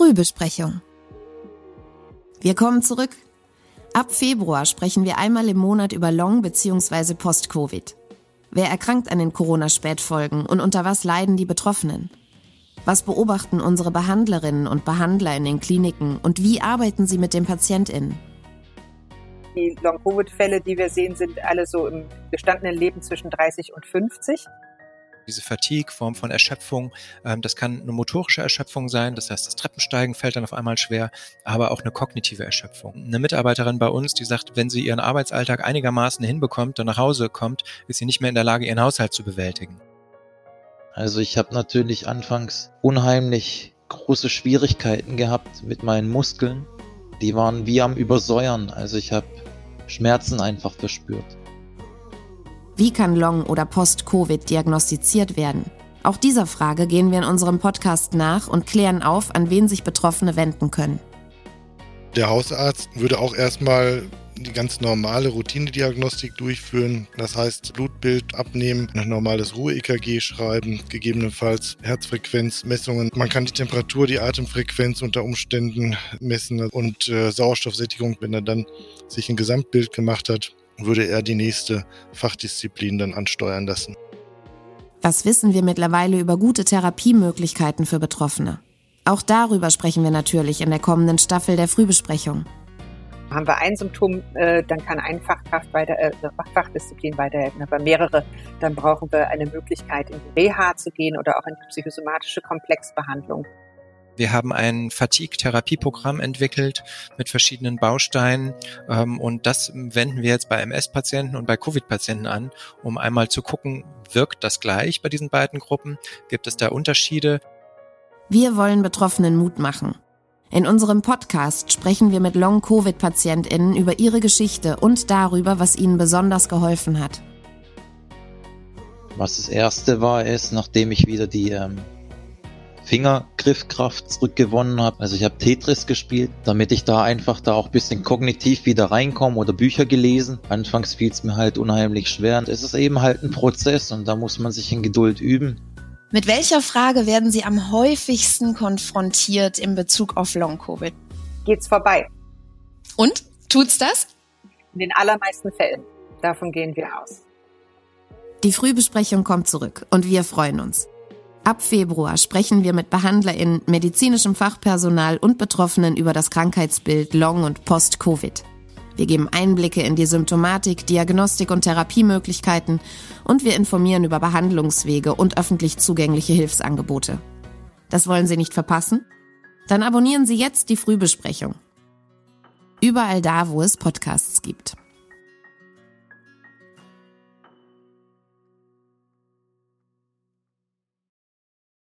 Frühbesprechung. Wir kommen zurück. Ab Februar sprechen wir einmal im Monat über Long- bzw. Post-Covid. Wer erkrankt an den Corona-Spätfolgen und unter was leiden die Betroffenen? Was beobachten unsere Behandlerinnen und Behandler in den Kliniken und wie arbeiten sie mit den PatientInnen? Die Long-Covid-Fälle, die wir sehen, sind alle so im gestandenen Leben zwischen 30 und 50 diese Fatigue, Form von Erschöpfung. Ähm, das kann eine motorische Erschöpfung sein, das heißt, das Treppensteigen fällt dann auf einmal schwer, aber auch eine kognitive Erschöpfung. Eine Mitarbeiterin bei uns, die sagt, wenn sie ihren Arbeitsalltag einigermaßen hinbekommt und nach Hause kommt, ist sie nicht mehr in der Lage, ihren Haushalt zu bewältigen. Also ich habe natürlich anfangs unheimlich große Schwierigkeiten gehabt mit meinen Muskeln. Die waren wie am Übersäuern. Also ich habe Schmerzen einfach verspürt. Wie kann Long- oder Post-Covid diagnostiziert werden? Auch dieser Frage gehen wir in unserem Podcast nach und klären auf, an wen sich Betroffene wenden können. Der Hausarzt würde auch erstmal die ganz normale Routinediagnostik durchführen. Das heißt, Blutbild abnehmen, ein normales Ruhe-EKG schreiben, gegebenenfalls Herzfrequenzmessungen. Man kann die Temperatur, die Atemfrequenz unter Umständen messen und äh, Sauerstoffsättigung, wenn er dann sich ein Gesamtbild gemacht hat würde er die nächste Fachdisziplin dann ansteuern lassen. Was wissen wir mittlerweile über gute Therapiemöglichkeiten für Betroffene? Auch darüber sprechen wir natürlich in der kommenden Staffel der Frühbesprechung. Haben wir ein Symptom, äh, dann kann eine Fachkraft weiter, äh, Fachdisziplin weiterhelfen. Aber mehrere, dann brauchen wir eine Möglichkeit, in die Reha zu gehen oder auch in die psychosomatische Komplexbehandlung. Wir haben ein Fatigue-Therapieprogramm entwickelt mit verschiedenen Bausteinen ähm, und das wenden wir jetzt bei MS-Patienten und bei Covid-Patienten an, um einmal zu gucken, wirkt das gleich bei diesen beiden Gruppen? Gibt es da Unterschiede? Wir wollen Betroffenen Mut machen. In unserem Podcast sprechen wir mit Long-Covid-PatientInnen über ihre Geschichte und darüber, was ihnen besonders geholfen hat. Was das erste war, ist, nachdem ich wieder die ähm, Fingergriffkraft zurückgewonnen habe. Also ich habe Tetris gespielt, damit ich da einfach da auch ein bisschen kognitiv wieder reinkomme oder Bücher gelesen. Anfangs fiel es mir halt unheimlich schwer und es ist eben halt ein Prozess und da muss man sich in Geduld üben. Mit welcher Frage werden Sie am häufigsten konfrontiert in Bezug auf Long-Covid? Geht's vorbei? Und? Tut's das? In den allermeisten Fällen. Davon gehen wir aus. Die Frühbesprechung kommt zurück und wir freuen uns. Ab Februar sprechen wir mit BehandlerInnen, medizinischem Fachpersonal und Betroffenen über das Krankheitsbild Long- und Post-Covid. Wir geben Einblicke in die Symptomatik, Diagnostik und Therapiemöglichkeiten und wir informieren über Behandlungswege und öffentlich zugängliche Hilfsangebote. Das wollen Sie nicht verpassen? Dann abonnieren Sie jetzt die Frühbesprechung. Überall da, wo es Podcasts gibt.